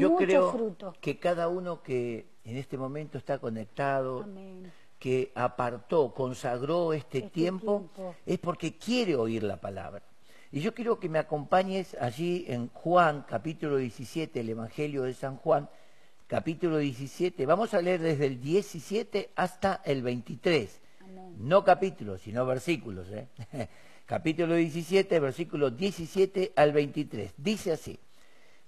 Yo mucho creo fruto. que cada uno que en este momento está conectado, Amén. que apartó, consagró este, Este tiempo, tiempo. es porque quiere oír la palabra. Y yo quiero que me acompañes allí en Juan, capítulo 17, el Evangelio de San Juan, capítulo 17. Vamos a leer desde el 17 hasta el 23. Amén. No capítulos, sino versículos. ¿eh? capítulo 17, versículos 17 al 23. Dice así,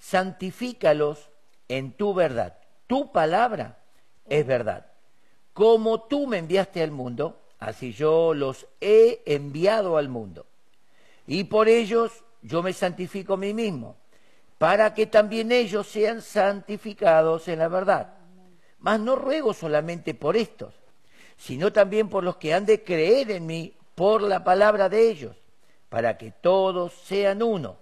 santifícalos en tu verdad. Tu palabra es verdad. Como tú me enviaste al mundo, así yo los he enviado al mundo. Y por ellos yo me santifico a mí mismo, para que también ellos sean santificados en la verdad. Mas no ruego solamente por estos, sino también por los que han de creer en mí por la palabra de ellos, para que todos sean uno,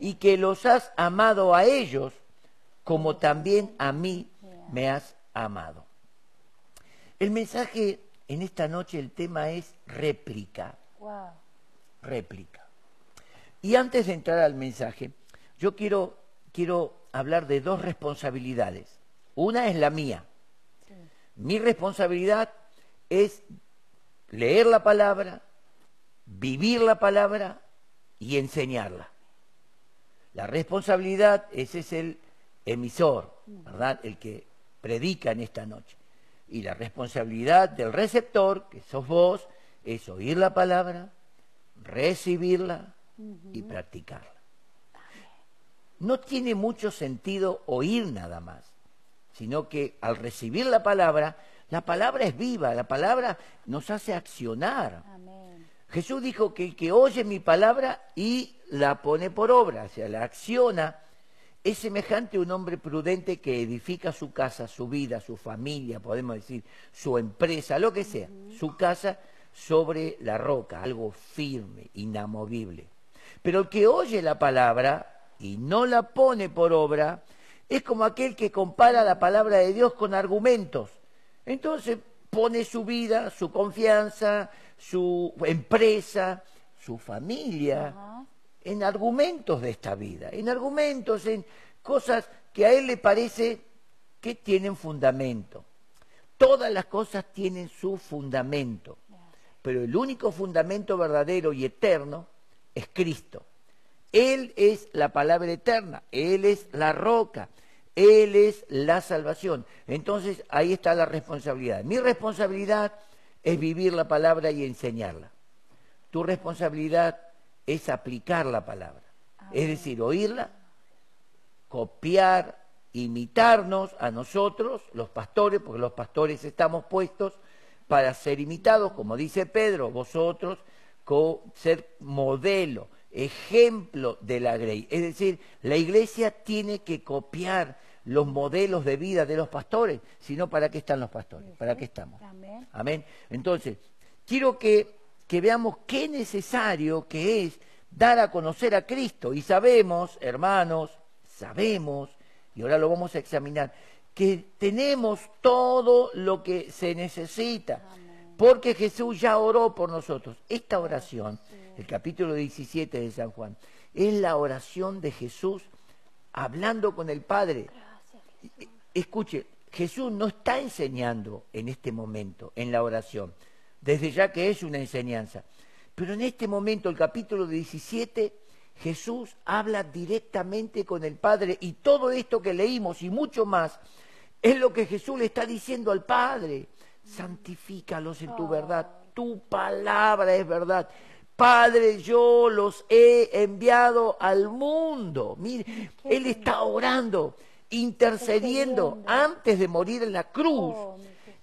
y que los has amado a ellos como también a mí me has amado. El mensaje en esta noche, el tema es réplica, Wow. réplica. Y antes de entrar al mensaje, yo quiero, quiero hablar de dos responsabilidades. Una es la mía. Sí. Mi responsabilidad es leer la palabra, vivir la palabra y enseñarla. La responsabilidad, ese es el emisor, ¿verdad? El que predica en esta noche. Y la responsabilidad del receptor, que sos vos, es oír la palabra, recibirla y practicarla. No tiene mucho sentido oír nada más, sino que al recibir la palabra, la palabra es viva, la palabra nos hace accionar. Amén. Jesús dijo que el que oye mi palabra y la pone por obra, o sea, la acciona, es semejante a un hombre prudente que edifica su casa, su vida, su familia, podemos decir, su empresa, lo que sea, su casa sobre la roca, algo firme, inamovible. Pero el que oye la palabra y no la pone por obra, es como aquel que compara la palabra de Dios con argumentos. Entonces pone su vida, su confianza, su empresa, su familia en argumentos de esta vida, en argumentos, en cosas que a él le parece que tienen fundamento. Todas las cosas tienen su fundamento, pero el único fundamento verdadero y eterno es Cristo. Él es la palabra eterna, Él es la roca, Él es la salvación. Entonces ahí está la responsabilidad. Mi responsabilidad es vivir la palabra y enseñarla. Tu responsabilidad es aplicar la palabra, es decir, oírla, copiar, imitarnos a nosotros, los pastores, porque los pastores estamos puestos para ser imitados, como dice Pedro, vosotros, ser modelo, ejemplo de la grey. Es decir, la iglesia tiene que copiar los modelos de vida de los pastores, si no, ¿para qué están los pastores? ¿Para qué estamos? Amén. Amén. Entonces, quiero que, que veamos qué necesario que es dar a conocer a Cristo. Y sabemos, hermanos, sabemos, y ahora lo vamos a examinar, que tenemos todo lo que se necesita, porque Jesús ya oró por nosotros. Esta oración, el capítulo 17 de San Juan, es la oración de Jesús hablando con el Padre. Escuche, Jesús no está enseñando en este momento, en la oración, desde ya que es una enseñanza. Pero en este momento, el capítulo 17, Jesús habla directamente con el Padre y todo esto que leímos y mucho más es lo que Jesús le está diciendo al Padre. Santifícalos en tu verdad, tu palabra es verdad. Padre, yo los he enviado al mundo. Mire, Él está orando, intercediendo antes de morir en la cruz. Oh.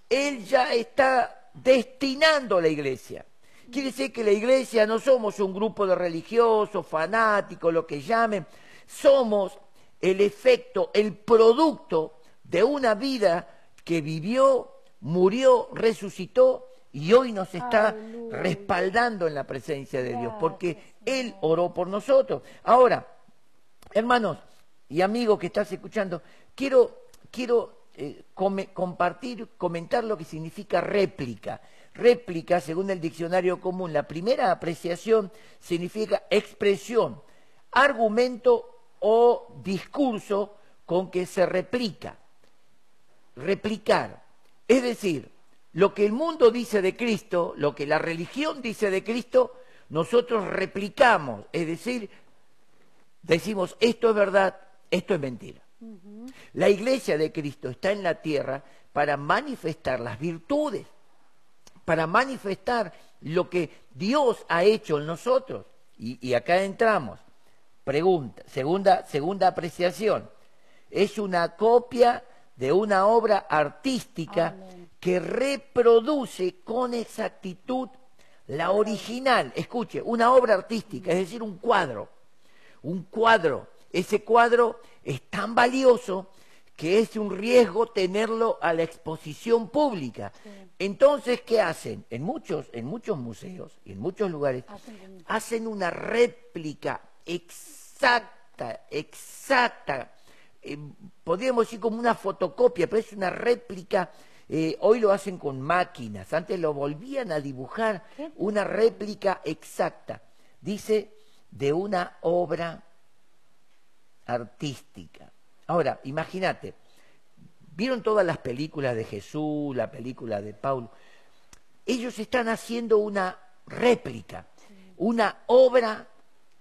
Él ya está destinando la iglesia. Quiere decir que la iglesia no somos un grupo de religiosos, fanáticos, lo que llamen. Somos el efecto, el producto de una vida que vivió, murió, resucitó y hoy nos está respaldando en la presencia de Dios, porque Él oró por nosotros. Ahora, hermanos y amigos que estás escuchando, quiero, quiero eh, compartir, comentar lo que significa réplica. Réplica, según el diccionario común, la primera apreciación significa expresión, argumento o discurso con que se replica. Replicar. Es decir, lo que el mundo dice de Cristo, lo que la religión dice de Cristo, nosotros replicamos, es decir, decimos esto es verdad, esto es mentira. La iglesia de Cristo está en la tierra para manifestar las virtudes, para manifestar lo que Dios ha hecho en nosotros. Y, acá entramos. Pregunta, segunda, segunda apreciación. Es una copia de una obra artística que reproduce con exactitud la original. Escuche, una obra artística, es decir, un cuadro. Un cuadro. Ese cuadro es tan valioso que es un riesgo tenerlo a la exposición pública. Entonces, ¿qué hacen? En muchos, en muchos museos y en muchos lugares hacen una réplica exacta, exacta. Eh, podríamos decir como una fotocopia, pero es una réplica eh, hoy lo hacen con máquinas, antes lo volvían a dibujar, una réplica exacta, dice, de una obra artística. Ahora, imagínate, vieron todas las películas de Jesús, la película de Paulo, ellos están haciendo una réplica, una obra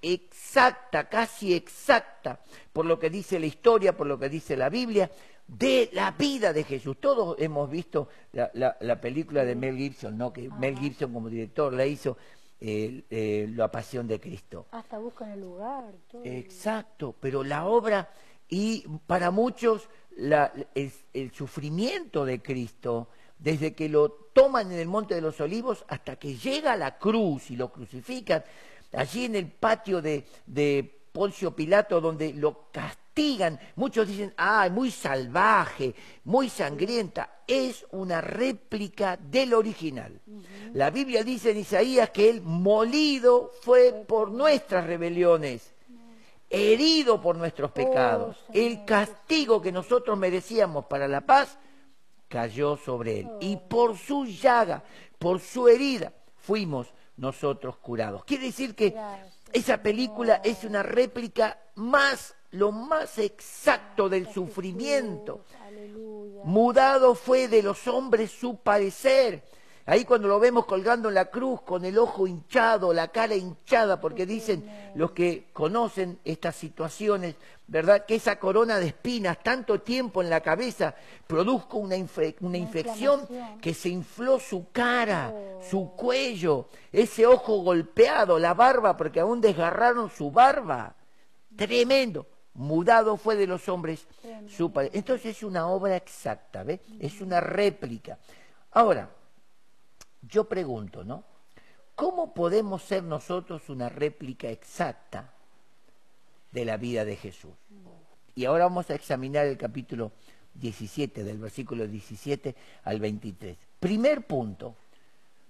exacta, casi exacta, por lo que dice la historia, por lo que dice la Biblia, de la vida de Jesús. Todos hemos visto la, película de Mel Gibson, ¿no? Que Mel Gibson como director la hizo eh, eh, La Pasión de Cristo. Hasta buscan el lugar. Todo. Exacto, pero la obra y para muchos el, sufrimiento de Cristo, desde que lo toman en el Monte de los Olivos hasta que llega a la cruz y lo crucifican, allí en el patio de, de Poncio Pilato, donde lo castigan. Muchos dicen, ah, muy salvaje, muy sangrienta. Es una réplica del original. La Biblia dice en Isaías que él molido fue por nuestras rebeliones, herido por nuestros oh, pecados. el castigo que nosotros merecíamos para la paz cayó sobre él. Y oh. por su llaga, por su herida, fuimos nosotros curados. Quiere decir que esa película es una réplica más, lo más exacto del sufrimiento. Mudado fue de los hombres su parecer. Ahí cuando lo vemos colgando en la cruz con el ojo hinchado, la cara hinchada, porque dicen los que conocen estas situaciones, ¿verdad? Que esa corona de espinas, tanto tiempo en la cabeza, produjo una, una infección que se infló su cara, su oh. cuello, ese ojo golpeado, la barba, porque aún desgarraron su barba. Tremendo. Mudado fue de los hombres su padre. Entonces es una obra exacta, ¿ves? Es una réplica. Ahora, yo pregunto, ¿no? ¿Cómo podemos ser nosotros una réplica exacta de la vida de Jesús? Y ahora vamos a examinar el capítulo 17, del versículo 17 al 23. Primer punto,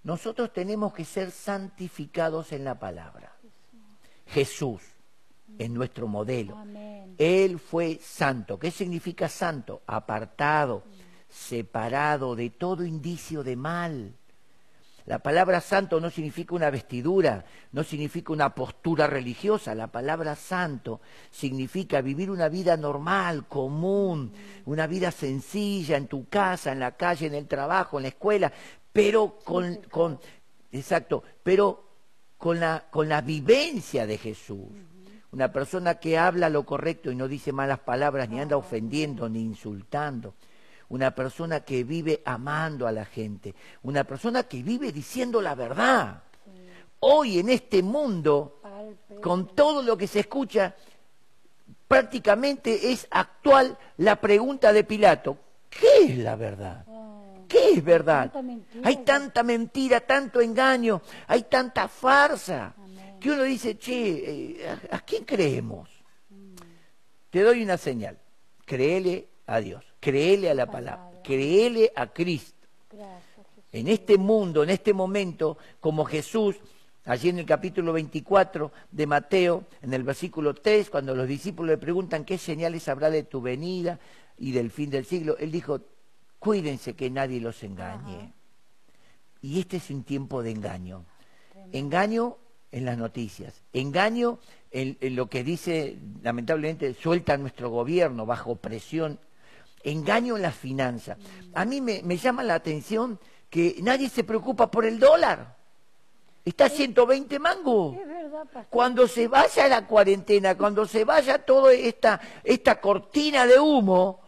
nosotros tenemos que ser santificados en la palabra. Jesús es nuestro modelo. Él fue santo. ¿Qué significa santo? Apartado, separado de todo indicio de mal. La palabra santo no significa una vestidura, no significa una postura religiosa. La palabra santo significa vivir una vida normal, común, una vida sencilla en tu casa, en la calle, en el trabajo, en la escuela, pero con, con exacto, pero con la, con la vivencia de Jesús. Una persona que habla lo correcto y no dice malas palabras, ni anda ofendiendo, ni insultando una persona que vive amando a la gente, una persona que vive diciendo la verdad. Hoy en este mundo, con todo lo que se escucha, prácticamente es actual la pregunta de Pilato, ¿qué es la verdad? ¿Qué es verdad? Hay tanta mentira, tanto engaño, hay tanta farsa, que uno dice, che, eh, ¿a, quién creemos? te doy una señal. Créele a Dios, créele a la palabra, créele a Cristo. En este mundo, en este momento, como Jesús, allí en el capítulo 24 de Mateo, en el versículo 3, cuando los discípulos le preguntan qué señales habrá de tu venida y del fin del siglo, él dijo, cuídense que nadie los engañe. Y este es un tiempo de engaño. Engaño en las noticias, engaño en, lo que dice, lamentablemente, suelta nuestro gobierno bajo presión, engaño en las finanzas. A mí me, me llama la atención que nadie se preocupa por el dólar. Está a 120 mangos. Cuando se vaya la cuarentena, cuando se vaya toda esta, esta cortina de humo,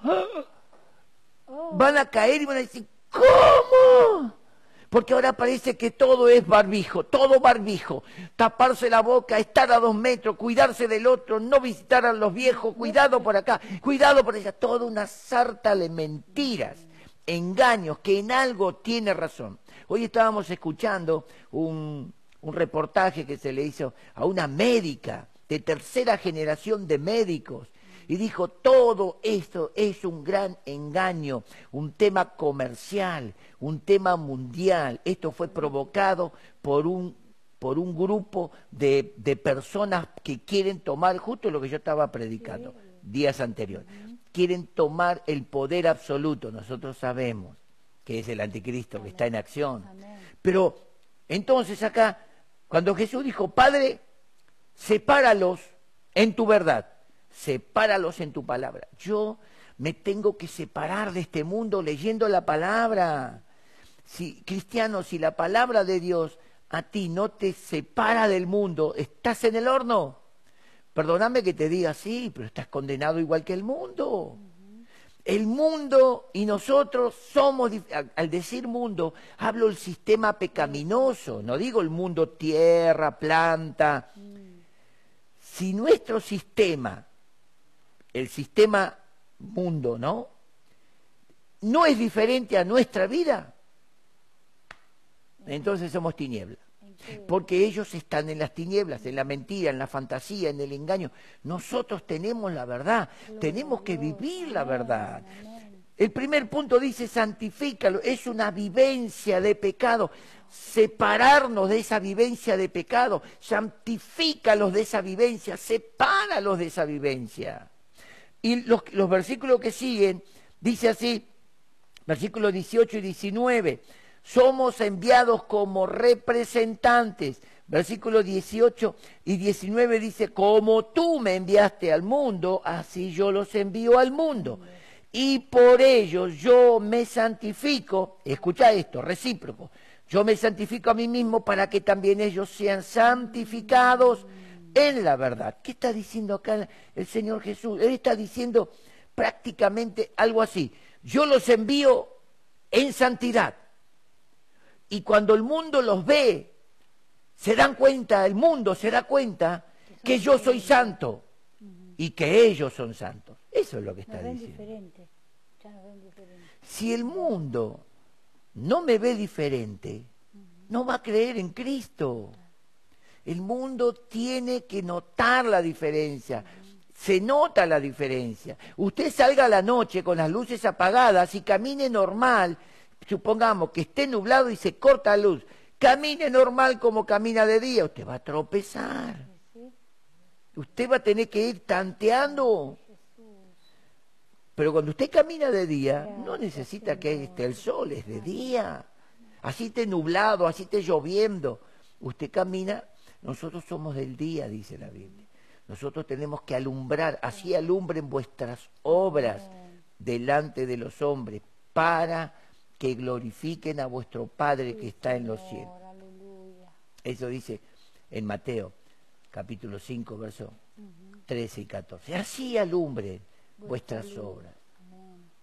oh. van a caer y van a decir, ¿cómo? Porque ahora parece que todo es barbijo, todo barbijo. Taparse la boca, estar a dos metros, cuidarse del otro, no visitar a los viejos, cuidado por acá, cuidado por allá. Toda una sarta de mentiras, engaños, que en algo tiene razón. Hoy estábamos escuchando un, un reportaje que se le hizo a una médica de tercera generación de médicos y dijo, todo esto es un gran engaño, un tema comercial, un tema mundial. Esto fue provocado por un, por un grupo de, de personas que quieren tomar justo lo que yo estaba predicando días anteriores. Quieren tomar el poder absoluto. Nosotros sabemos que es el anticristo que está en acción. Pero entonces acá, cuando Jesús dijo, Padre, sepáralos en tu verdad sepáralos en tu palabra. Yo me tengo que separar de este mundo leyendo la palabra. Si, cristiano, si la palabra de Dios a ti no te separa del mundo, estás en el horno. Perdóname que te diga así, pero estás condenado igual que el mundo. El mundo y nosotros somos, al decir mundo, hablo del sistema pecaminoso, no digo el mundo tierra, planta. Si nuestro sistema el sistema mundo, ¿no? No es diferente a nuestra vida. Entonces somos tinieblas. Porque ellos están en las tinieblas, en la mentira, en la fantasía, en el engaño. Nosotros tenemos la verdad, tenemos que vivir la verdad. El primer punto dice santifícalo, es una vivencia de pecado. Separarnos de esa vivencia de pecado, santifícalos de esa vivencia, sepáralos de esa vivencia. Y los, versículos que siguen, dice así, versículos 18 y 19, somos enviados como representantes. Versículos 18 y 19 dice, como tú me enviaste al mundo, así yo los envío al mundo. Y por ellos yo me santifico, escucha esto, recíproco, yo me santifico a mí mismo para que también ellos sean santificados en la verdad. ¿Qué está diciendo acá el Señor Jesús? Él está diciendo prácticamente algo así. Yo los envío en santidad. Y cuando el mundo los ve, se dan cuenta, el mundo se da cuenta que yo soy santo y que ellos son santos. Eso es lo que está diciendo. Si el mundo no me ve diferente, no va a creer en Cristo. El mundo tiene que notar la diferencia. Se nota la diferencia. Usted salga a la noche con las luces apagadas y camine normal, supongamos que esté nublado y se corta la luz, camine normal como camina de día, usted va a tropezar. Usted va a tener que ir tanteando. Pero cuando usted camina de día, no necesita que esté el sol, es de día. Así esté nublado, así esté lloviendo. Usted camina nosotros somos del día, dice la Biblia. Nosotros tenemos que alumbrar, así alumbren vuestras obras delante de los hombres, para que glorifiquen a vuestro Padre que está en los cielos. Eso dice en Mateo, capítulo 5, versos 13 y 14. Así alumbren vuestras obras,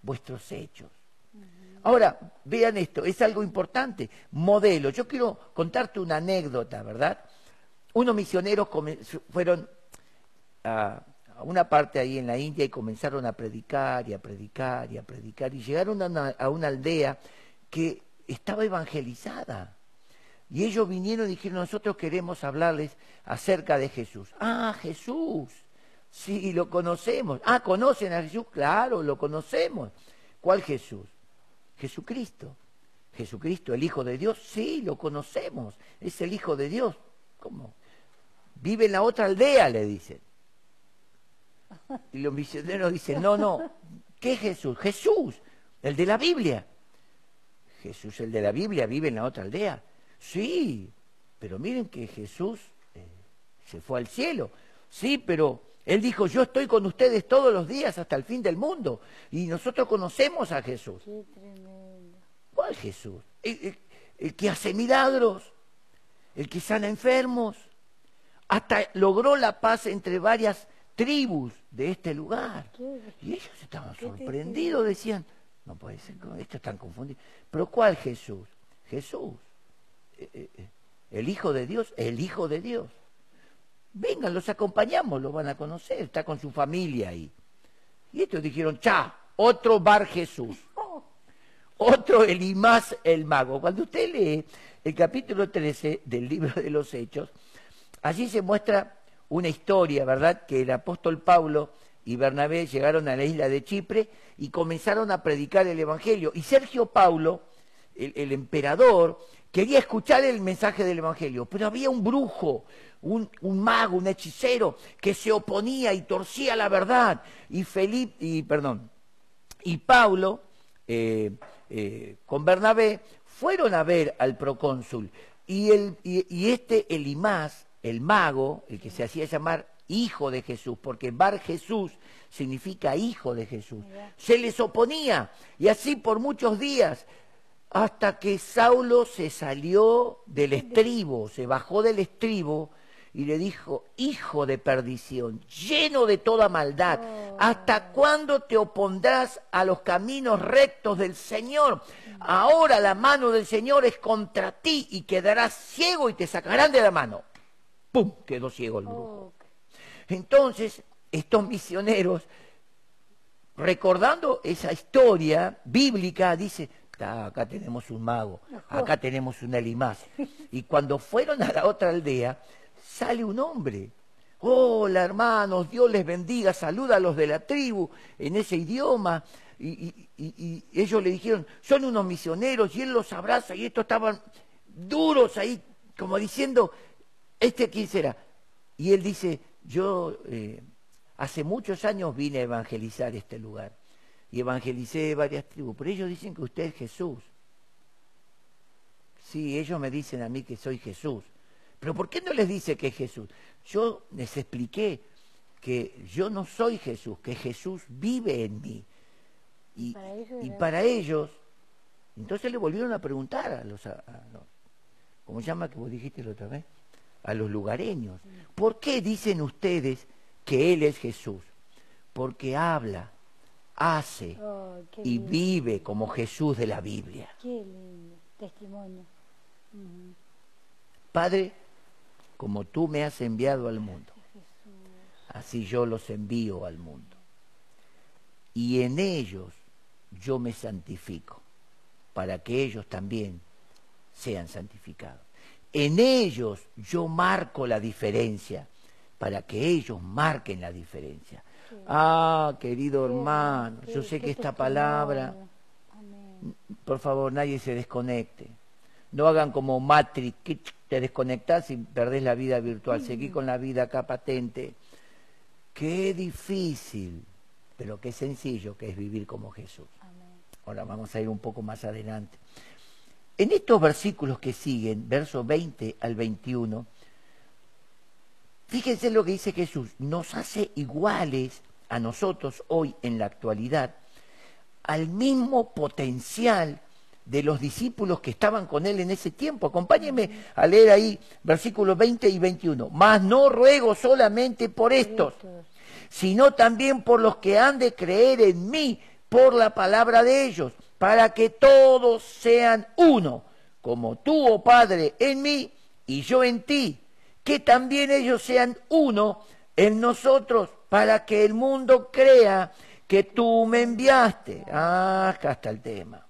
vuestros hechos. Ahora, vean esto, es algo importante, modelo. Yo quiero contarte una anécdota, ¿verdad? Unos misioneros fueron a, una parte ahí en la India y comenzaron a predicar y a predicar y a predicar y llegaron a una, aldea que estaba evangelizada. Y ellos vinieron y dijeron, nosotros queremos hablarles acerca de Jesús. Ah, Jesús. Sí, lo conocemos. Ah, ¿conocen a Jesús? Claro, lo conocemos. ¿Cuál Jesús? Jesucristo. Jesucristo, el Hijo de Dios, sí, lo conocemos. Es el Hijo de Dios. ¿Cómo? Vive en la otra aldea, le dicen. Y los misioneros dicen, no, no, ¿qué Jesús? Jesús, el de la Biblia. Jesús, el de la Biblia, vive en la otra aldea. Sí, pero miren que Jesús eh, se fue al cielo. Sí, pero él dijo, yo estoy con ustedes todos los días hasta el fin del mundo. Y nosotros conocemos a Jesús. Qué tremendo. ¿Cuál Jesús? El, el- el que hace milagros, el que sana enfermos. Hasta logró la paz entre varias tribus de este lugar. Y ellos estaban ¿Qué te sorprendidos, decían, no puede ser, estos están confundidos. Pero ¿cuál Jesús? Jesús, eh, eh, eh, el Hijo de Dios, el Hijo de Dios. Vengan, los acompañamos, lo van a conocer, está con su familia ahí. Y estos dijeron, cha, otro Bar Jesús, otro Elimás el mago. Cuando usted lee el capítulo 13 del libro de los Hechos, allí se muestra una historia, ¿verdad? Que el apóstol Pablo y Bernabé llegaron a la isla de Chipre y comenzaron a predicar el Evangelio. Y Sergio Paulo, el, emperador, quería escuchar el mensaje del Evangelio, pero había un brujo, un, mago, un hechicero, que se oponía y torcía la verdad. Y Felipe, y perdón, y Pablo eh, eh, con Bernabé fueron a ver al procónsul y, el, y este Elimás, el mago, el que se hacía llamar hijo de Jesús, porque Bar Jesús significa hijo de Jesús, se les oponía y así por muchos días hasta que Saulo se salió del estribo, se bajó del estribo y le dijo, hijo de perdición, lleno de toda maldad, ¿hasta cuándo te opondrás a los caminos rectos del Señor? Ahora la mano del Señor es contra ti y quedarás ciego y te sacarán de la mano. ¡Pum! Quedó ciego el brujo. Oh, Entonces, estos misioneros, recordando esa historia bíblica, dice, "Ta, acá tenemos un mago, acá tenemos un Elimás. Y cuando fueron a la otra aldea, sale un hombre. Hola hermanos, Dios les bendiga, saluda a los de la tribu en ese idioma. Y, y- y- y ellos le dijeron, son unos misioneros, y él los abraza, y estos estaban duros ahí, como diciendo, ¿este quién será? Y él dice, yo eh, hace muchos años vine a evangelizar este lugar y evangelicé varias tribus, pero ellos dicen que usted es Jesús. Sí, ellos me dicen a mí que soy Jesús. Pero ¿por qué no les dice que es Jesús? Yo les expliqué que yo no soy Jesús, que Jesús vive en mí. Y, Para ellos y era- para ellos, entonces le volvieron a preguntar a los, a- a los- ¿cómo se llama que vos dijiste la otra vez? A los lugareños. ¿Por qué dicen ustedes que Él es Jesús? Porque habla, hace oh, y vive como Jesús de la Biblia. Qué lindo. Testimonio. Padre, como tú me has enviado al mundo, así yo los envío al mundo. Y en ellos yo me santifico, para que ellos también sean santificados. En ellos yo marco la diferencia, para que ellos marquen la diferencia. Ah, querido hermano, yo sé que esta palabra Amén. por favor, nadie se desconecte. No hagan como Matrix, que te desconectás y perdés la vida virtual. Seguí con la vida acá patente. Qué difícil, pero qué sencillo que es vivir como Jesús. Amén. Ahora vamos a ir un poco más adelante. En estos versículos que siguen, versos 20 al 21, fíjense lo que dice Jesús. Nos hace iguales a nosotros hoy en la actualidad al mismo potencial de los discípulos que estaban con él en ese tiempo. Acompáñenme a leer ahí versículos 20 y 21. Mas no ruego solamente por estos, Estos. sino también por los que han de creer en mí por la palabra de ellos, para que todos sean uno, como tú, oh Padre, en mí y yo en ti, que también ellos sean uno en nosotros, para que el mundo crea que tú me enviaste. Ah, acá está el tema.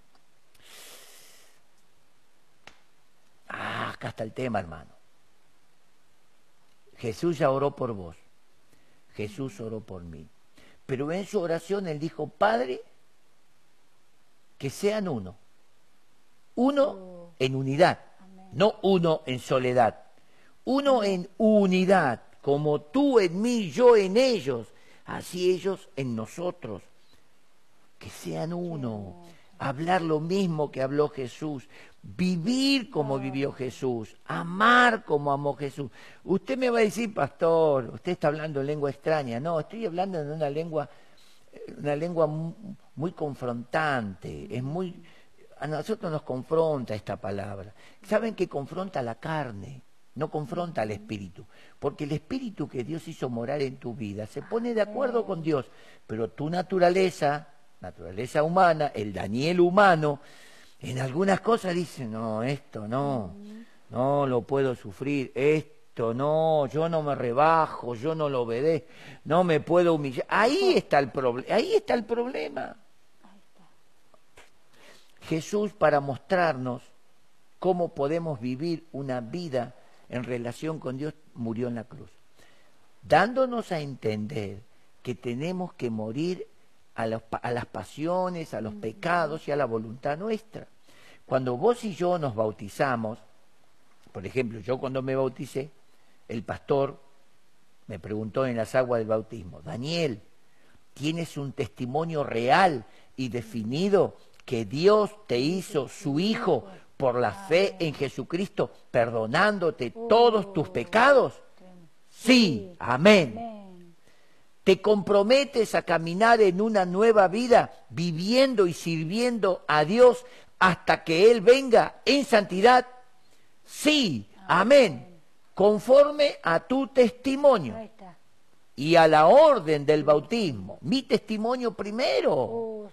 Ah, acá está el tema, hermano. Jesús ya oró por vos. Jesús oró por mí. Pero en su oración él dijo, Padre, que sean uno. Uno en unidad, no uno en soledad. Uno en unidad, como tú en mí, yo en ellos, así ellos en nosotros. Que sean uno, hablar lo mismo que habló Jesús, vivir como vivió Jesús, amar como amó Jesús. Usted me va a decir, pastor, usted está hablando en lengua extraña. No, estoy hablando en una lengua, una lengua muy confrontante, es muy, a nosotros nos confronta esta palabra. ¿Saben que confronta la carne? No confronta al espíritu, porque el espíritu que Dios hizo morar en tu vida se pone de acuerdo con Dios, pero tu naturaleza, naturaleza humana, el Daniel humano, en algunas cosas dice, no, esto no, no lo puedo sufrir, esto no, yo no me rebajo, yo no lo obedezco, no me puedo humillar. Ahí está el problema, ahí está el problema. Jesús para mostrarnos cómo podemos vivir una vida en relación con Dios murió en la cruz, dándonos a entender que tenemos que morir a, las pasiones, a los pecados y a la voluntad nuestra. Cuando vos y yo nos bautizamos, por ejemplo, yo cuando me bauticé, el pastor me preguntó en las aguas del bautismo, Daniel, ¿tienes un testimonio real y definido que Dios te hizo su hijo por la fe en Jesucristo, perdonándote todos tus pecados? Sí, amén. ¿Te comprometes a caminar en una nueva vida, viviendo y sirviendo a Dios hasta que Él venga en santidad? Sí, amén. Conforme a tu testimonio y a la orden del bautismo. Mi testimonio primero. Oh,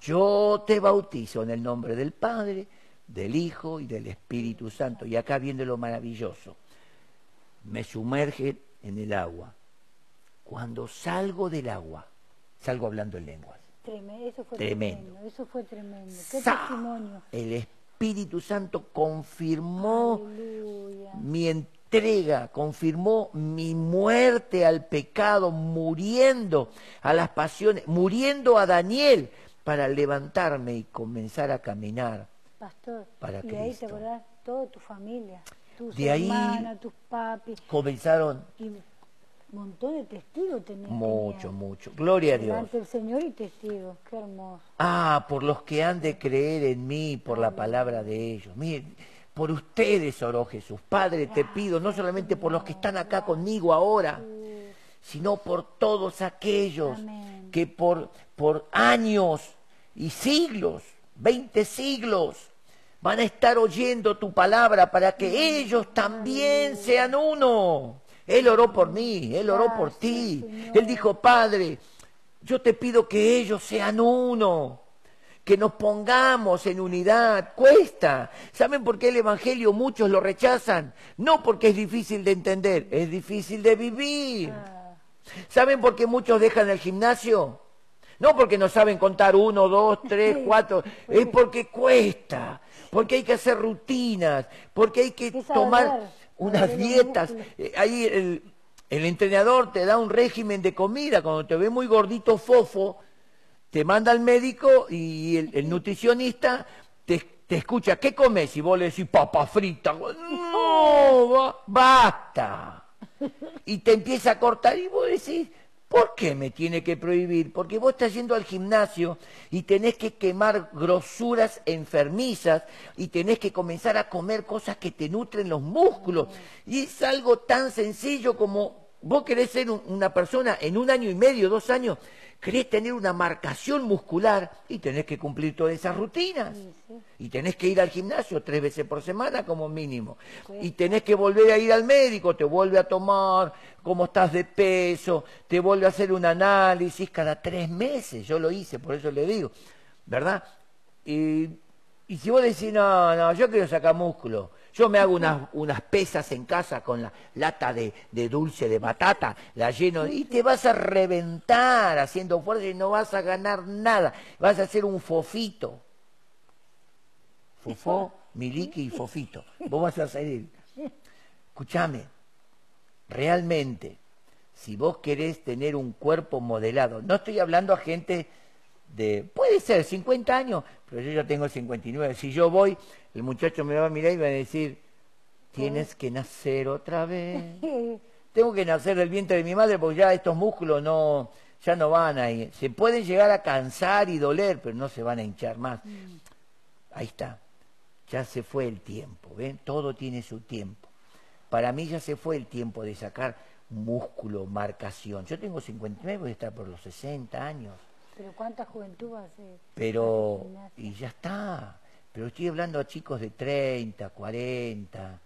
yo te bautizo en el nombre del Padre, del Hijo y del Espíritu Santo. Y acá viene lo maravilloso. Me sumerge en el agua. Cuando salgo del agua, salgo hablando en lenguas. eso fue tremendo. Eso fue tremendo. Qué testimonio. El Espíritu Santo confirmó mi entrega, confirmó mi muerte al pecado, muriendo a las pasiones, muriendo a Daniel para levantarme y comenzar a caminar Pastor, para y de ahí te acordás toda tu familia, tus de hermanas, tus papis. Comenzaron. Y montón de testigos tenías. Mucho, mucho. Gloria a Dios. Ante el Señor y testigos, qué hermoso. Ah, por los que han de creer en mí, por la palabra de ellos. Miren, por ustedes oró Jesús. Padre, te pido, no solamente por los que están acá conmigo ahora, sino por todos aquellos que por, por años y siglos, veinte siglos, van a estar oyendo tu palabra para que ellos también sean uno. Él oró por mí, Él oró por ti. Él dijo, Padre, yo te pido que ellos sean uno, que nos pongamos en unidad. Cuesta. ¿Saben por qué el Evangelio muchos lo rechazan? No porque es difícil de entender, es difícil de vivir. Ah. ¿Saben por qué muchos dejan el gimnasio? No porque no saben contar uno, dos, tres, cuatro, es porque cuesta, porque hay que hacer rutinas, porque hay que tomar unas dietas. Eh, ahí el, el entrenador te da un régimen de comida, cuando te ve muy gordito, fofo, te manda al médico y el, nutricionista te, te, escucha, ¿qué comes? Y vos le decís, papa frita. No, basta y te empieza a cortar y vos decís, ¿por qué me tiene que prohibir? Porque vos estás yendo al gimnasio y tenés que quemar grosuras enfermizas y tenés que comenzar a comer cosas que te nutren los músculos. Y es algo tan sencillo como vos querés ser una persona en un año y medio, dos años, querés tener una marcación muscular y tenés que cumplir todas esas rutinas. Y tenés que ir al gimnasio tres veces por semana como mínimo. Y tenés que volver a ir al médico, te vuelve a tomar cómo estás de peso, te vuelve a hacer un análisis cada tres meses. Yo lo hice, por eso le digo, ¿verdad? Y, y si vos decís, no, no, yo quiero sacar músculo, yo me hago unas, unas pesas en casa con la lata de, de, dulce de batata, la lleno y te vas a reventar haciendo fuerza y no vas a ganar nada. Vas a ser un fofito. Fofó, miliki y fofito. Vos vas a salir. Escúchame, realmente, si vos querés tener un cuerpo modelado, no estoy hablando a gente de, puede ser 50 años, pero yo ya tengo 59. Si yo voy, el muchacho me va a mirar y va a decir, tienes que nacer otra vez. Tengo que nacer del vientre de mi madre porque ya estos músculos no, ya no van ahí. Se pueden llegar a cansar y doler, pero no se van a hinchar más. Mm. Ahí está. Ya se fue el tiempo, ¿ven? Todo tiene su tiempo. Para mí ya se fue el tiempo de sacar músculo, marcación. Yo tengo 59, voy a estar por los 60 años. Pero ¿cuánta juventud hace? Pero, y ya está. Pero estoy hablando a chicos de 30, 40,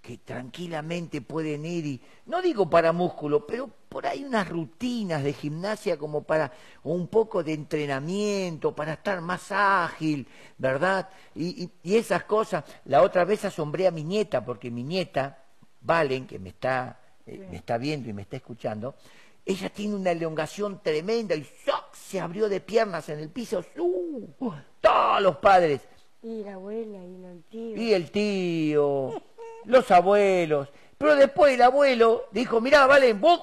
que tranquilamente pueden ir y, no digo para músculo, pero por ahí unas rutinas de gimnasia como para un poco de entrenamiento, para estar más ágil, ¿verdad? Y, y esas cosas. La otra vez asombré a mi nieta, porque mi nieta, Valen, que me está eh, me está viendo y me está escuchando, ella tiene una elongación tremenda y se abrió de piernas en el piso. ¡Uh! Todos los padres. Y la abuela y el tío. Y el tío, los abuelos. Pero después el abuelo dijo, mirá, vale, vos...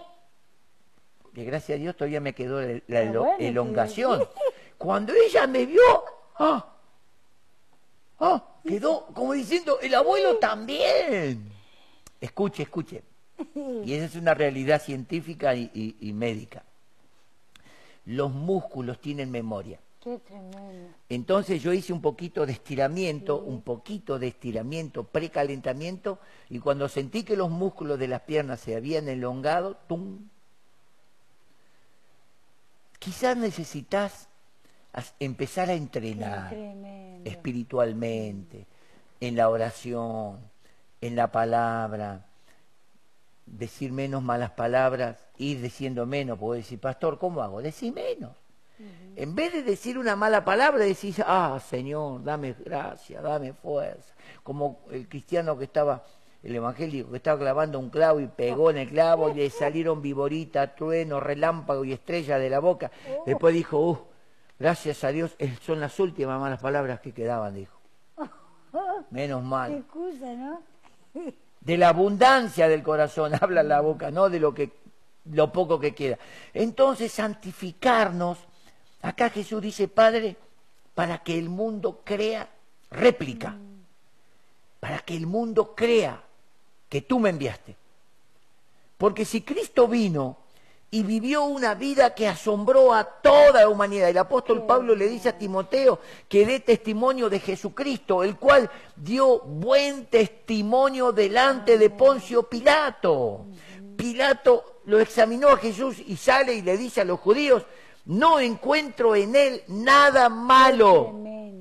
Que gracias a Dios todavía me quedó la, elongación. Cuando ella me vio, ¡ah! ¡ah! Quedó como diciendo, el abuelo también. Escuche, escuche. Y esa es una realidad científica y, médica. Los músculos tienen memoria. Qué tremendo. Entonces yo hice un poquito de estiramiento, un poquito de estiramiento, precalentamiento, y cuando sentí que los músculos de las piernas se habían elongado, ¡tum! Quizás necesitas empezar a entrenar espiritualmente, en la oración, en la palabra, decir menos malas palabras, ir diciendo menos, puedo decir, pastor, ¿cómo hago? Decir menos. En vez de decir una mala palabra, decís, ah, Señor, dame gracia, dame fuerza. Como el cristiano que estaba, el evangélico que estaba clavando un clavo y pegó en el clavo y le salieron viboritas, trueno, relámpago y estrella de la boca. Oh. Después dijo, uh, gracias a Dios, son las últimas malas palabras que quedaban, dijo. Menos mal. Qué excusa, ¿no? De la abundancia del corazón habla la boca, no de lo que lo poco que queda. Entonces, santificarnos, acá Jesús dice, Padre, para que el mundo crea réplica, para que el mundo crea que tú me enviaste. Porque si Cristo vino y vivió una vida que asombró a toda la humanidad. El apóstol Pablo le dice a Timoteo que dé testimonio de Jesucristo, el cual dio buen testimonio delante de Poncio Pilato. Pilato lo examinó a Jesús y sale y le dice a los judíos, no encuentro en él nada malo.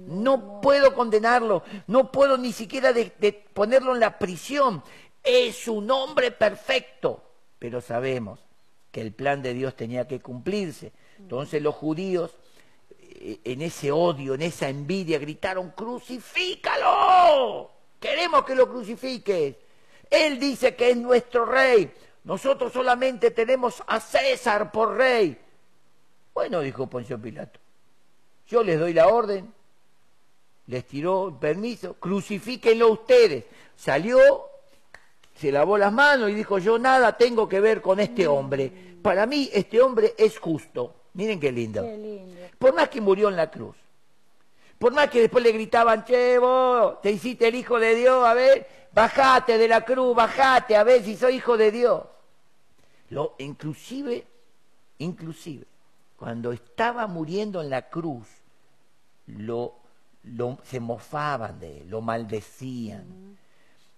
No puedo condenarlo, no puedo ni siquiera de, ponerlo en la prisión. Es un hombre perfecto, pero sabemos que el plan de Dios tenía que cumplirse. Entonces los judíos, eh, en ese odio, en esa envidia, gritaron, crucifícalo, queremos que lo crucifiques. Él dice que es nuestro rey, nosotros solamente tenemos a César por rey. Bueno, dijo Poncio Pilato, yo les doy la orden, les tiró el permiso, crucifíquenlo ustedes. Salió se lavó las manos y dijo, yo nada tengo que ver con este hombre. Para mí este hombre es justo. Miren qué lindo. Por más que murió en la cruz. Por más que después le gritaban, che, vos, te hiciste el hijo de Dios, a ver, bajate de la cruz, bajate, a ver si soy hijo de Dios. Lo, inclusive, inclusive, cuando estaba muriendo en la cruz, lo, lo se mofaban de él, lo maldecían.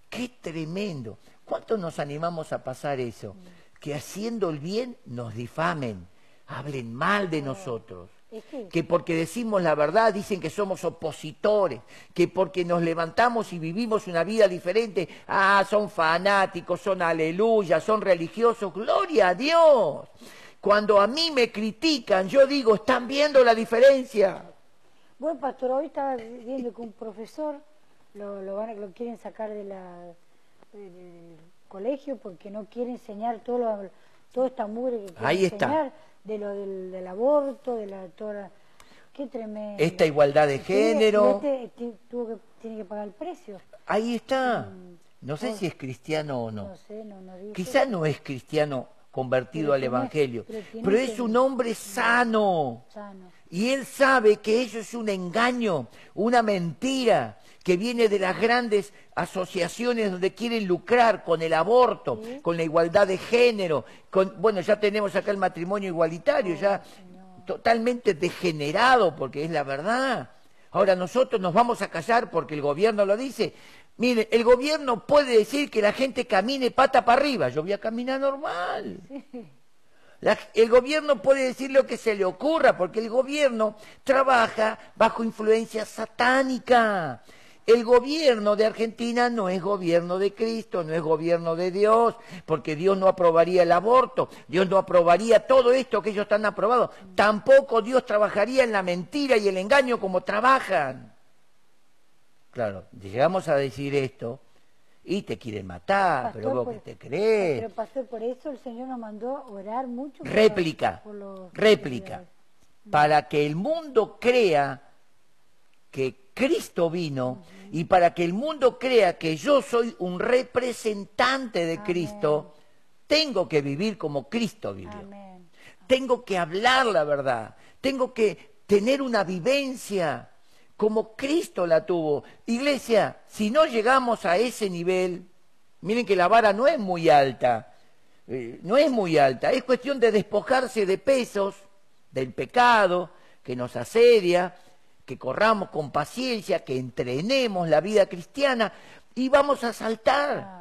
Qué tremendo. ¿Cuánto nos animamos a pasar eso? Que haciendo el bien nos difamen, hablen mal de nosotros. Que porque decimos la verdad dicen que somos opositores, que porque nos levantamos y vivimos una vida diferente, ah, son fanáticos, son aleluya, son religiosos, gloria a Dios. Cuando a mí me critican, yo digo, están viendo la diferencia. Bueno, pastor, hoy estaba viendo que un profesor lo, lo, van, lo quieren sacar de la del colegio porque no quiere enseñar todo lo, toda esta mugre que quiere enseñar de lo del, aborto, de la toda qué tremendo. Esta igualdad de género. Este, tuvo que, tiene que pagar el precio. Ahí está. Mm, no sé si es cristiano o no. No sé, no, no Quizá no es cristiano convertido al Evangelio. Pero, es un hombre sano. Y él sabe que eso es un engaño, una mentira que viene de las grandes asociaciones donde quieren lucrar con el aborto, con la igualdad de género, con, bueno, ya tenemos acá el matrimonio igualitario, ya totalmente degenerado, porque es la verdad. Ahora nosotros nos vamos a callar porque el gobierno lo dice. Mire, el gobierno puede decir que la gente camine pata para arriba. Yo voy a caminar normal. el gobierno puede decir lo que se le ocurra, porque el gobierno trabaja bajo influencia satánica. El gobierno de Argentina no es gobierno de Cristo, no es gobierno de Dios, porque Dios no aprobaría el aborto, Dios no aprobaría todo esto que ellos están aprobados. Tampoco Dios trabajaría en la mentira y el engaño como trabajan. Claro, llegamos a decir esto y te quieren matar, pero vos que te crees. Pero pastor, por eso el Señor nos mandó a orar mucho. Réplica, réplica, para que el mundo crea que Cristo vino y para que el mundo crea que yo soy un representante de Cristo, tengo que vivir como Cristo vivió. Tengo que hablar la verdad, tengo que tener una vivencia como Cristo la tuvo. Iglesia, si no llegamos a ese nivel, miren que la vara no es muy alta, eh, no es muy alta, es cuestión de despojarse de pesos, del pecado que nos asedia, que corramos con paciencia, que entrenemos la vida cristiana y vamos a saltar. Ah.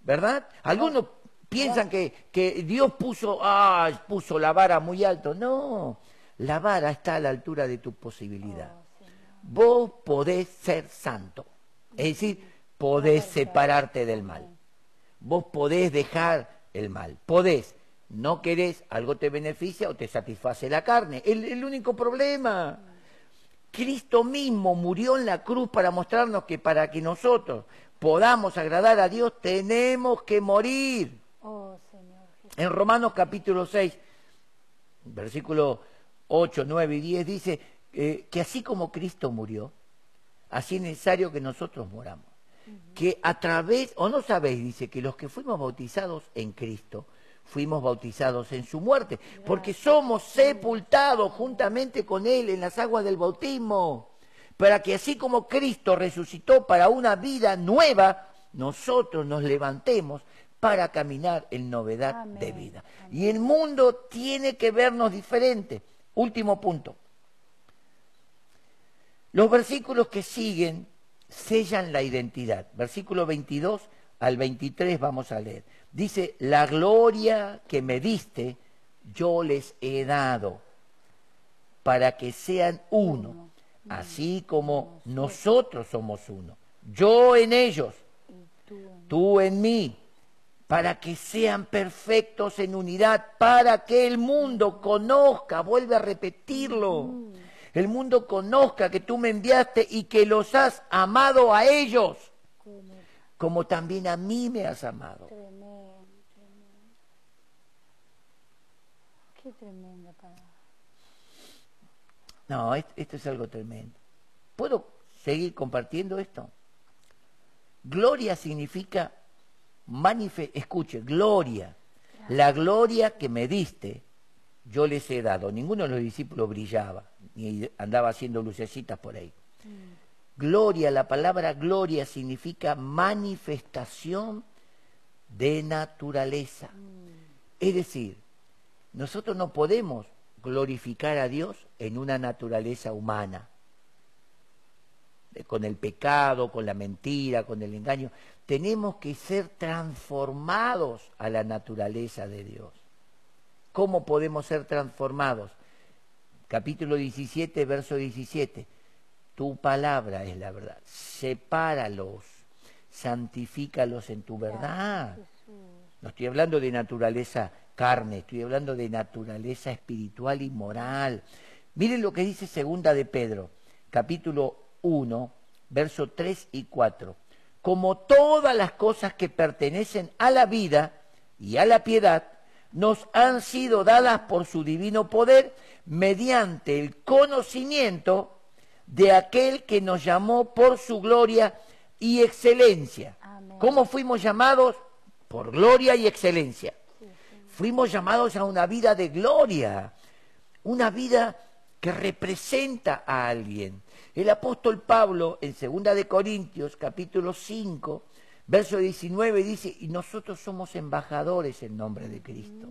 ¿Verdad? Algunos piensan que, que Dios puso, ah, puso la vara muy alto. No, la vara está a la altura de tu posibilidad. Oh, Vos podés ser santo. Es decir, podés separarte del mal. Vos podés dejar el mal. Podés. No querés, algo te beneficia o te satisface la carne. El, el único problema. Cristo mismo murió en la cruz para mostrarnos que para que nosotros podamos agradar a Dios tenemos que morir. Oh, en Romanos capítulo 6, versículo 8, 9 y 10 dice eh, que así como Cristo murió, así es necesario que nosotros moramos. Que a través, o no sabéis, dice, que los que fuimos bautizados en Cristo, fuimos bautizados en su muerte, porque somos sepultados juntamente con Él en las aguas del bautismo, para que así como Cristo resucitó para una vida nueva, nosotros nos levantemos para caminar en novedad de vida. Y el mundo tiene que vernos diferente. Último punto. Los versículos que siguen sellan la identidad. Versículo 22 al 23 vamos a leer. Dice, la gloria que me diste, yo les he dado, para que sean uno, así como nosotros somos uno. Yo en ellos, tú en mí, para que sean perfectos en unidad, para que el mundo conozca, vuelve a repetirlo, el mundo conozca que tú me enviaste y que los has amado a ellos, como también a mí me has amado. Qué tremenda palabra. No, esto, es algo tremendo. ¿Puedo seguir compartiendo esto? Gloria significa escuche, gloria. La gloria que me diste, yo les he dado. Ninguno de los discípulos brillaba, ni andaba haciendo lucecitas por ahí. Mm. Gloria, la palabra gloria significa manifestación de naturaleza. Mm. Es decir, nosotros no podemos glorificar a Dios en una naturaleza humana, con el pecado, con la mentira, con el engaño. Tenemos que ser transformados a la naturaleza de Dios. ¿Cómo podemos ser transformados? Capítulo 17, verso 17. Tu palabra es la verdad. Sepáralos, santifícalos en tu verdad. No estoy hablando de naturaleza carne, estoy hablando de naturaleza espiritual y moral. Miren lo que dice segunda de Pedro, capítulo 1, verso 3 y 4. Como todas las cosas que pertenecen a la vida y a la piedad, nos han sido dadas por su divino poder mediante el conocimiento de aquel que nos llamó por su gloria y excelencia. ¿Cómo fuimos llamados? Por gloria y excelencia Fuimos llamados a una vida de gloria, una vida que representa a alguien. El apóstol Pablo en 2 de Corintios capítulo 5, verso 19 dice, "Y nosotros somos embajadores en nombre de Cristo."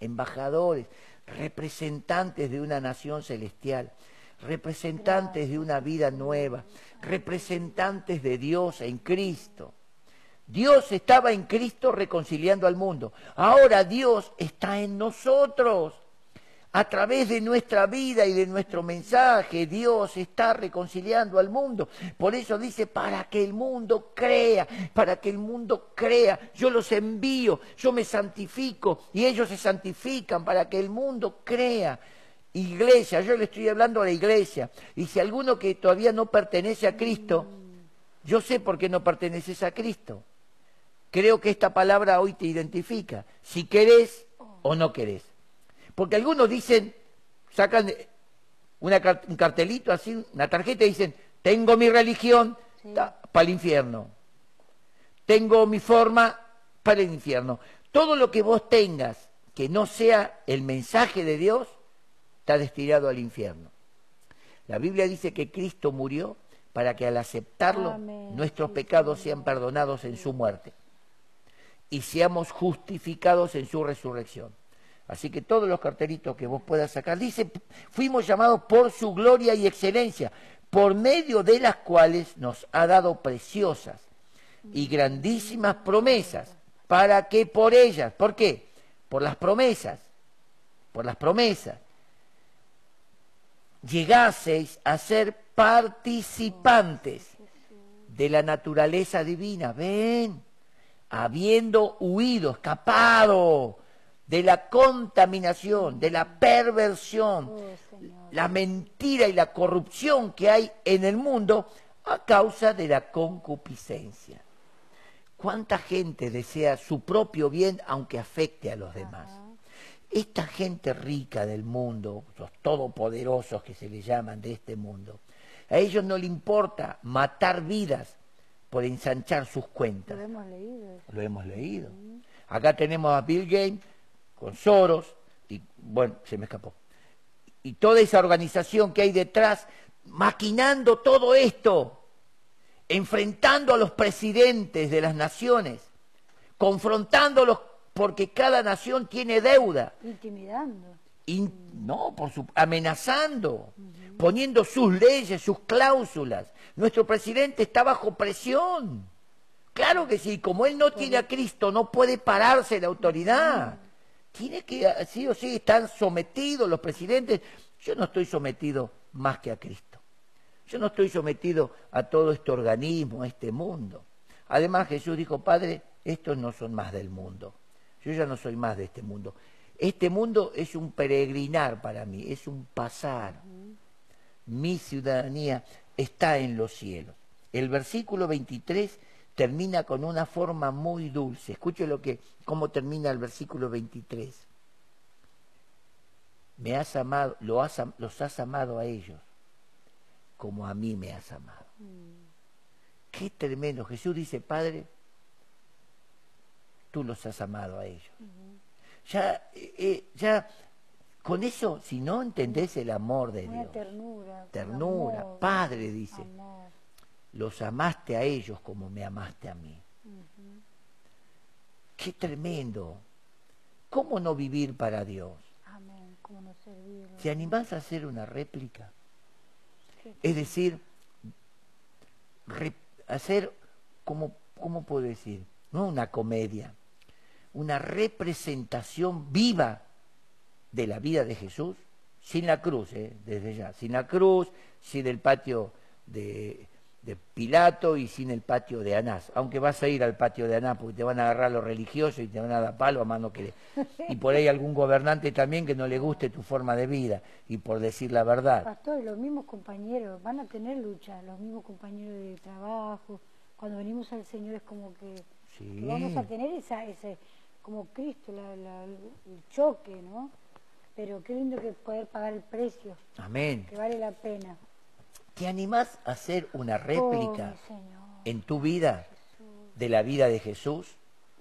Embajadores, representantes de una nación celestial, representantes de una vida nueva, representantes de Dios en Cristo. Dios estaba en Cristo reconciliando al mundo. Ahora Dios está en nosotros. A través de nuestra vida y de nuestro mensaje, Dios está reconciliando al mundo. Por eso dice, para que el mundo crea, para que el mundo crea, yo los envío, yo me santifico y ellos se santifican para que el mundo crea. Iglesia, yo le estoy hablando a la iglesia. Y si alguno que todavía no pertenece a Cristo, yo sé por qué no perteneces a Cristo. Creo que esta palabra hoy te identifica, si querés o no querés. Porque algunos dicen, sacan un cartelito así, una tarjeta y dicen, tengo mi religión para el infierno, tengo mi forma para el infierno. Todo lo que vos tengas que no sea el mensaje de Dios, está destinado al infierno. La Biblia dice que Cristo murió para que al aceptarlo nuestros pecados sean perdonados en su muerte y seamos justificados en su resurrección. Así que todos los cartelitos que vos puedas sacar, dice, fuimos llamados por su gloria y excelencia, por medio de las cuales nos ha dado preciosas y grandísimas promesas, para que por ellas, ¿por qué? Por las promesas, por las promesas, llegaseis a ser participantes de la naturaleza divina. Ven, habiendo huido, escapado de la contaminación, de la perversión, oh, la mentira y la corrupción que hay en el mundo a causa de la concupiscencia. ¿Cuánta gente desea su propio bien aunque afecte a los demás? Esta gente rica del mundo, los todopoderosos que se le llaman de este mundo, a ellos no le importa matar vidas por ensanchar sus cuentas. Lo hemos leído. Lo hemos leído. Acá tenemos a Bill Gates con Soros, y bueno, se me escapó. Y toda esa organización que hay detrás, maquinando todo esto, enfrentando a los presidentes de las naciones, confrontándolos porque cada nación tiene deuda. Intimidando. no, por su, amenazando, poniendo sus leyes, sus cláusulas. Nuestro presidente está bajo presión. Claro que sí, como él no tiene a Cristo, no puede pararse la autoridad. Tiene que, sí o sí, están sometidos los presidentes. Yo no estoy sometido más que a Cristo. Yo no estoy sometido a todo este organismo, a este mundo. Además Jesús dijo, Padre, estos no son más del mundo. Yo ya no soy más de este mundo. Este mundo es un peregrinar para mí, es un pasar. Mi ciudadanía está en los cielos. El versículo 23 termina con una forma muy dulce. Escuche lo que, cómo termina el versículo 23. Me has amado, los has amado a ellos como a mí me has amado. Mm. Qué tremendo. Jesús dice, Padre, tú los has amado a ellos. Ya, eh, eh, ya con eso, si no entendés el amor de Dios, ternura, ternura, Padre dice, los amaste a ellos como me amaste a mí. Qué tremendo. ¿Cómo no vivir para Dios? Amén. ¿Cómo no ¿Te animás a hacer una réplica? Es decir, hacer, como, ¿cómo puedo decir? No una comedia, una representación viva de la vida de Jesús, sin la cruz, ¿eh? desde ya, sin la cruz, sin el patio de, de, Pilato y sin el patio de Anás. Aunque vas a ir al patio de Anás porque te van a agarrar los religiosos y te van a dar palo a mano que Y por ahí algún gobernante también que no le guste tu forma de vida y por decir la verdad. Pastor, los mismos compañeros van a tener lucha, los mismos compañeros de trabajo. Cuando venimos al Señor es como que, vamos a tener esa, ese, como Cristo, el choque, ¿no? Pero qué lindo que poder pagar el precio. Amén. Que vale la pena. ¿Te animás a hacer una réplica en tu vida de la vida de Jesús?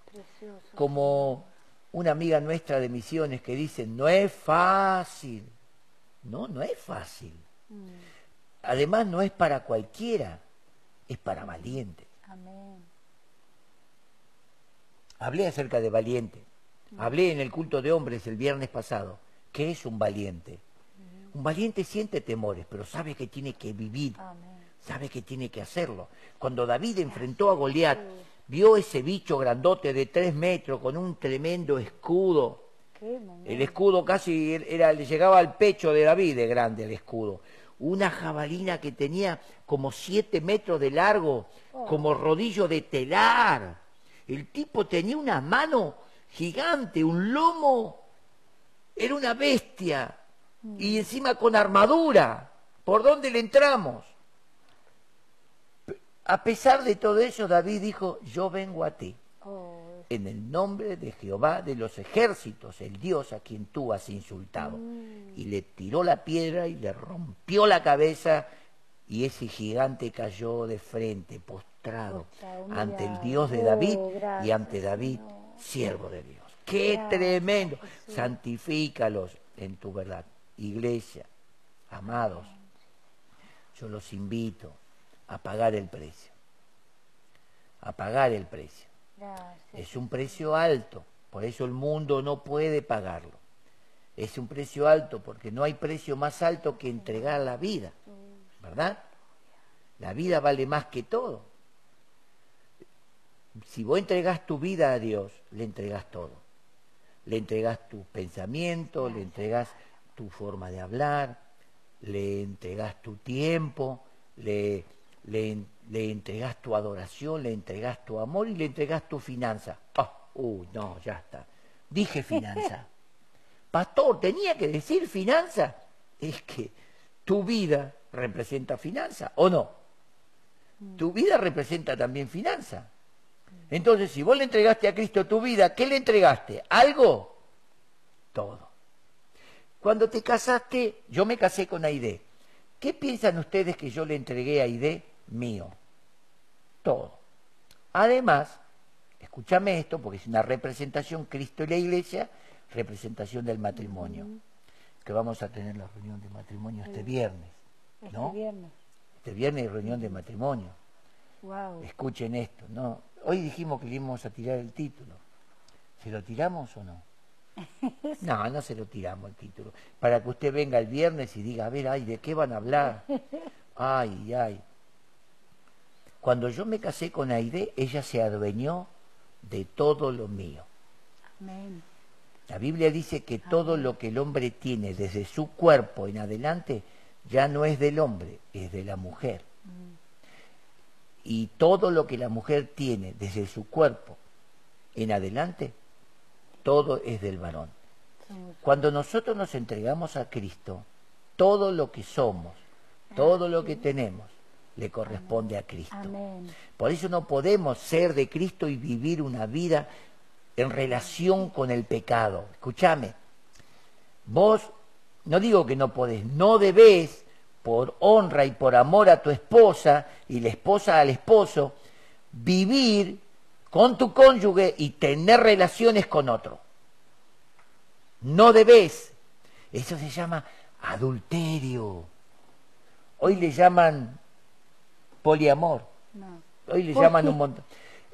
Precioso. Como una amiga nuestra de misiones que dice, no es fácil. No, no es fácil. Mm. Además no es para cualquiera, es para valiente. Amén. Hablé acerca de valiente. Mm. Hablé en el culto de hombres el viernes pasado. ¿Qué es un valiente? Un valiente siente temores, pero sabe que tiene que vivir. Sabe que tiene que hacerlo. Cuando David enfrentó a Goliat, vio ese bicho grandote de tres metros con un tremendo escudo. El escudo casi era, le llegaba al pecho de David de grande el escudo. Una jabalina que tenía como siete metros de largo, oh. como rodillo de telar. El tipo tenía una mano gigante, un lomo. Era una bestia. Y mm. encima con armadura. ¿Por dónde le entramos? A pesar de todo eso, David dijo, yo vengo a ti. Oh, en el nombre de Jehová de los ejércitos, el Dios a quien tú has insultado. Mm. Y le tiró la piedra y le rompió la cabeza y ese gigante cayó de frente, postrado, ante el Dios de David oh, y ante David, siervo de Dios. ¡Qué tremendo! Santifícalos en tu verdad. Iglesia, amados, yo los invito a pagar el precio. A pagar el precio. Es un precio alto, por eso el mundo no puede pagarlo. Es un precio alto porque no hay precio más alto que entregar la vida, ¿verdad? La vida vale más que todo. Si vos entregas tu vida a Dios, le entregas todo. Le entregas tu pensamiento, le entregas tu forma de hablar, le entregas tu tiempo, le le, le entregas tu adoración, le entregas tu amor y le entregas tu finanza. Oh, uy, no, ya está. Dije finanza. Pastor, tenía que decir finanza. Es que tu vida representa finanza, ¿o no? Tu vida representa también finanza. Entonces, si vos le entregaste a Cristo tu vida, ¿qué le entregaste? ¿Algo? Todo. Cuando te casaste, yo me casé con Aide. ¿Qué piensan ustedes que yo le entregué a Aide? mío. Todo. Además, escúchame esto porque es una representación, Cristo y la Iglesia, representación del matrimonio. Que vamos a tener la reunión de matrimonio este viernes. Este ¿no? Este viernes. Este viernes hay reunión de matrimonio. Wow. Escuchen esto, ¿no? Hoy dijimos que le íbamos a tirar el título. ¿Se lo tiramos o no? No, no se lo tiramos el título. Para que usted venga el viernes y diga, a ver, ay, ¿de qué van a hablar? Ay, ay. Cuando yo me casé con Aide, ella se adueñó de todo lo mío. Amén. La Biblia dice que todo lo que el hombre tiene desde su cuerpo en adelante ya no es del hombre, es de la mujer. Mm. Y todo lo que la mujer tiene desde su cuerpo en adelante, todo es del varón. Cuando nosotros nos entregamos a Cristo, todo lo que somos, todo lo que tenemos, le corresponde a Cristo. Por eso no podemos ser de Cristo y vivir una vida en relación con el pecado. Escúchame, vos, no digo que no podés, no debés, por honra y por amor a tu esposa y la esposa al esposo, vivir con tu cónyuge y tener relaciones con otro. No debés. Eso se llama adulterio. Hoy le llaman poliamor. Hoy le llaman un montón.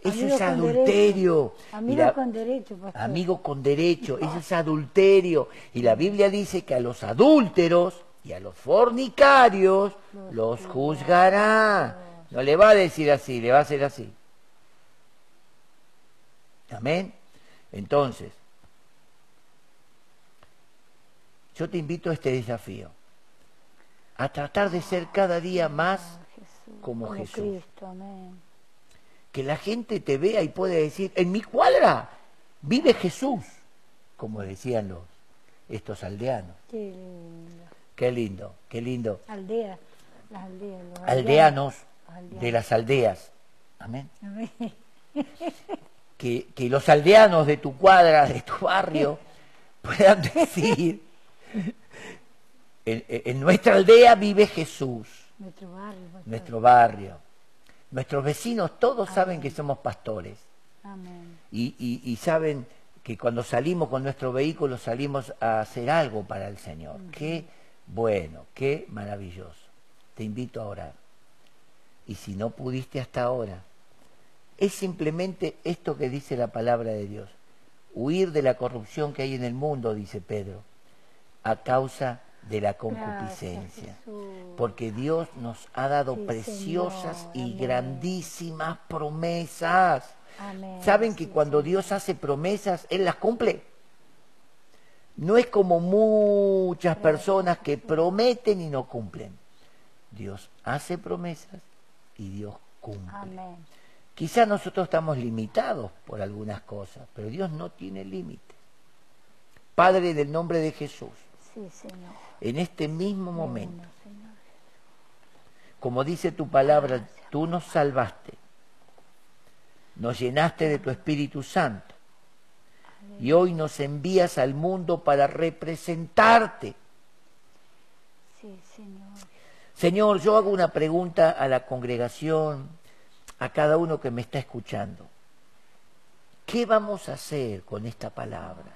Eso es adulterio. Amigo con derecho. Amigo con derecho, eso es adulterio. Y la Biblia dice que a los adúlteros y a los fornicarios los, juzgará. No le va a decir así, le va a hacer así. Amén. Entonces, yo te invito a este desafío, a tratar de ser cada día más como, Jesús. Que la gente te vea y pueda decir, en mi cuadra vive Jesús, como decían los estos aldeanos. Qué lindo. Qué lindo, qué lindo. Aldea, las aldeas, aldeanos, de las aldeas. Amén. Que, que, los aldeanos de tu cuadra, de tu barrio, puedan decir, en nuestra aldea vive Jesús. Nuestro barrio. Nuestro barrio. Nuestros vecinos todos saben que somos pastores. Y, y, saben que cuando salimos con nuestro vehículo salimos a hacer algo para el Señor. Qué bueno, qué maravilloso. Te invito a orar. Y si no pudiste hasta ahora, es simplemente esto que dice la palabra de Dios. Huir de la corrupción que hay en el mundo, dice Pedro, a causa de la concupiscencia. Porque Dios nos ha dado preciosas y grandísimas promesas. ¿Saben que cuando Dios hace promesas, Él las cumple? No es como muchas personas que prometen y no cumplen. Dios hace promesas y Dios cumple. Quizás nosotros estamos limitados por algunas cosas, pero Dios no tiene límite. Padre, del nombre de Jesús, en este mismo momento, como dice tu palabra, tú nos salvaste nos llenaste de tu Espíritu Santo y hoy nos envías al mundo para representarte. Sí, Señor. Señor, yo hago una pregunta a la congregación, a cada uno que me está escuchando. ¿Qué vamos a hacer con esta palabra?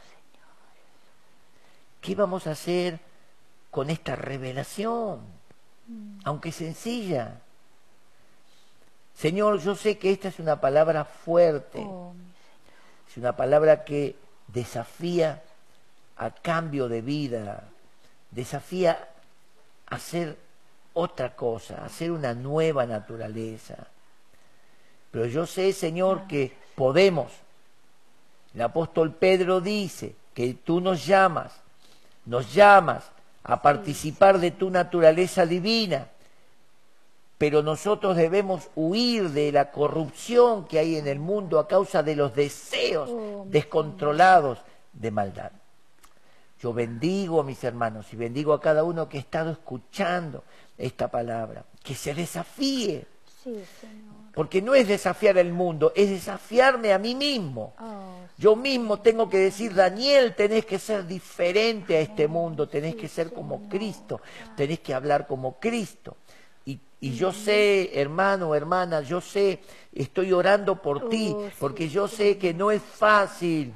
¿Qué vamos a hacer con esta revelación? Mm. Aunque sencilla, Señor, yo sé que esta es una palabra fuerte, oh, es una palabra que desafía a cambio de vida, desafía a hacer otra cosa, a hacer una nueva naturaleza. Pero yo sé, Señor, que podemos. El apóstol Pedro dice que tú nos llamas, nos llamas a participar de tu naturaleza divina pero nosotros debemos huir de la corrupción que hay en el mundo a causa de los deseos oh, descontrolados de maldad. Yo bendigo a mis hermanos y bendigo a cada uno que ha estado escuchando esta palabra, que se desafíe. Porque no es desafiar el mundo, es desafiarme a mí mismo. Oh, Yo mismo tengo que decir, Daniel, tenés que ser diferente a este mundo, tenés que ser como Cristo, tenés que hablar como Cristo. Y yo sé, hermano, hermana, yo sé, estoy orando por ti, oh, porque yo sé que no es fácil.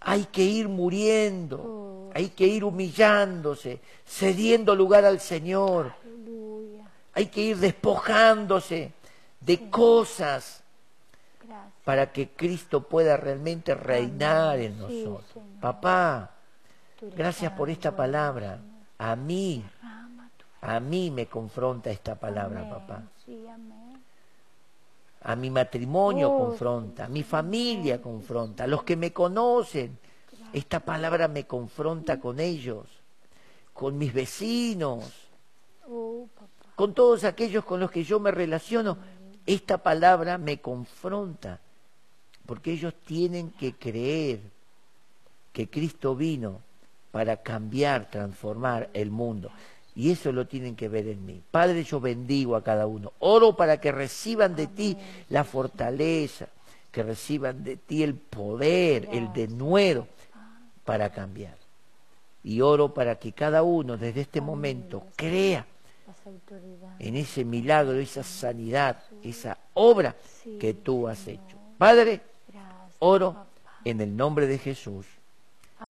Hay que ir muriendo, oh. hay que ir humillándose, cediendo lugar al Señor. Hay que ir despojándose de cosas para que Cristo pueda realmente reinar en nosotros. Papá, gracias por esta palabra. A mí a mí me confronta esta palabra, papá. A mi matrimonio oh, confronta, a mi familia confronta, a los que me conocen. Esta palabra me confronta con ellos, con mis vecinos, oh, con todos aquellos con los que yo me relaciono. Esta palabra me confronta, porque ellos tienen que creer que Cristo vino para cambiar, transformar el mundo. Y eso lo tienen que ver en mí. Padre, yo bendigo a cada uno. Oro para que reciban de ti la fortaleza, que reciban de ti el poder, el denuedo para cambiar. Y oro para que cada uno desde este momento crea en ese milagro, esa sanidad, esa obra que tú has hecho. Padre, oro en el nombre de Jesús.